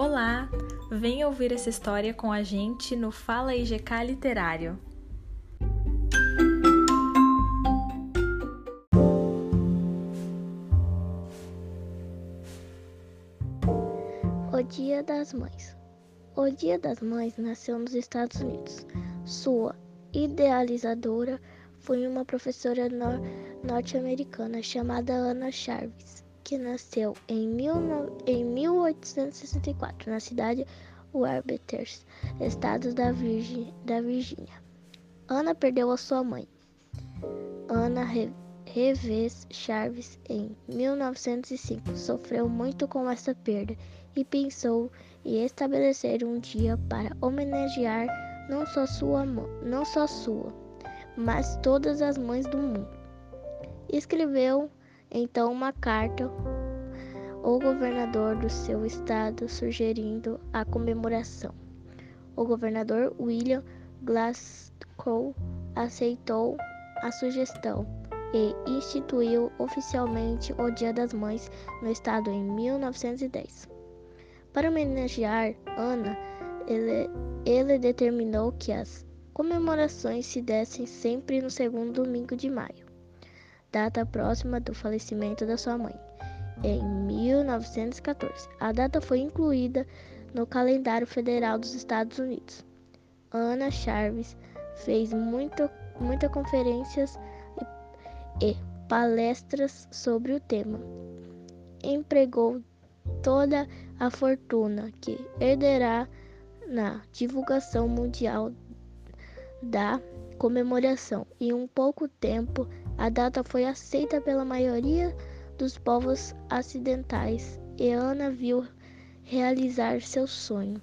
Olá! Venha ouvir essa história com a gente no Fala IGK Literário. O Dia das Mães. O Dia das Mães nasceu nos Estados Unidos. Sua idealizadora foi uma professora nor norte-americana chamada Anna Jarvis que nasceu em, mil, em 1864 na cidade Warbeters, estado da, da Virgínia. Ana perdeu a sua mãe, Ana Reves Chaves, em 1905. Sofreu muito com essa perda e pensou em estabelecer um dia para homenagear não só sua, não só sua, mas todas as mães do mundo. Escreveu então uma carta ao governador do seu estado sugerindo a comemoração. O governador William Glasgow aceitou a sugestão e instituiu oficialmente o Dia das Mães no estado em 1910. Para homenagear Ana, ele, ele determinou que as comemorações se dessem sempre no segundo domingo de maio data próxima do falecimento da sua mãe, em 1914. A data foi incluída no calendário federal dos Estados Unidos. Ana Chaves fez muitas conferências e, e palestras sobre o tema. Empregou toda a fortuna que herderá na divulgação mundial da comemoração. Em um pouco tempo, a data foi aceita pela maioria dos povos ocidentais e Ana viu realizar seu sonho.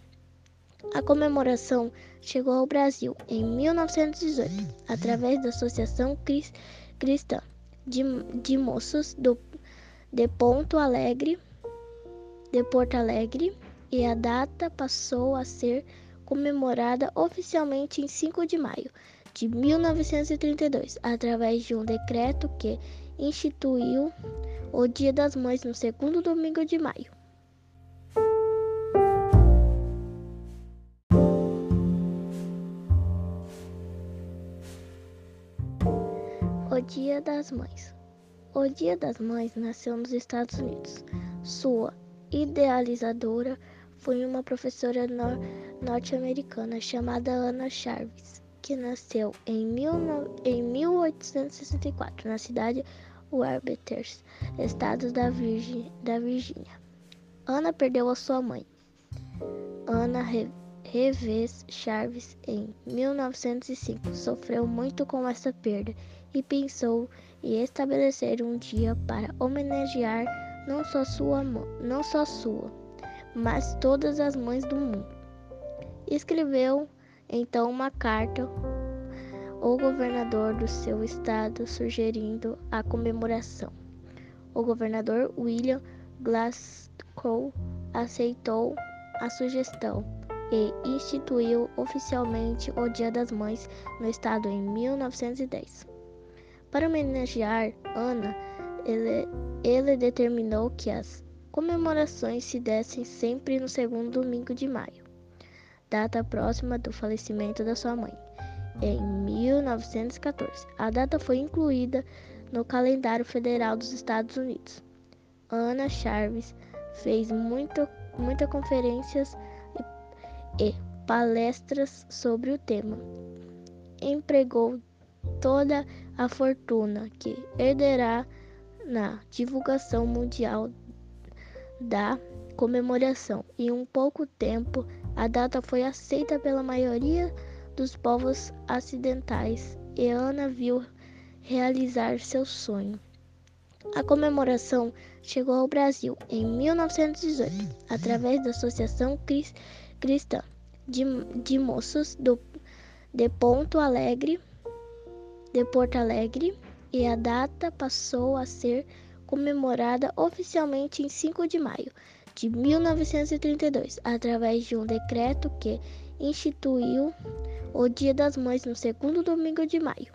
A comemoração chegou ao Brasil em 1918 através da Associação Cristã de, de Moços do, de Ponto Alegre, de Porto Alegre, e a data passou a ser comemorada oficialmente em 5 de maio de 1932, através de um decreto que instituiu o Dia das Mães no segundo domingo de maio. O Dia das Mães. O Dia das Mães nasceu nos Estados Unidos. Sua idealizadora foi uma professora nor norte-americana chamada Anna Jarvis que nasceu em, mil, em 1864 na cidade Warbeters, estado da, Virgin, da Virgínia. Ana perdeu a sua mãe, Ana Reves Chaves, em 1905. Sofreu muito com essa perda e pensou em estabelecer um dia para homenagear não só sua, não só sua, mas todas as mães do mundo. Escreveu então uma carta ao governador do seu estado sugerindo a comemoração. O governador William Glasgow aceitou a sugestão e instituiu oficialmente o Dia das Mães no estado em 1910. Para homenagear Ana, ele, ele determinou que as comemorações se dessem sempre no segundo domingo de maio data próxima do falecimento da sua mãe, em 1914. A data foi incluída no calendário federal dos Estados Unidos. Ana Chaves fez muitas muita conferências e, e palestras sobre o tema. Empregou toda a fortuna que herderá na divulgação mundial da comemoração. Em um pouco tempo, a data foi aceita pela maioria dos povos ocidentais e Ana viu realizar seu sonho. A comemoração chegou ao Brasil em 1918 através da Associação Cristã de, de Moços do, de Ponto Alegre, de Porto Alegre, e a data passou a ser comemorada oficialmente em 5 de maio de 1932, através de um decreto que instituiu o Dia das Mães no segundo domingo de maio.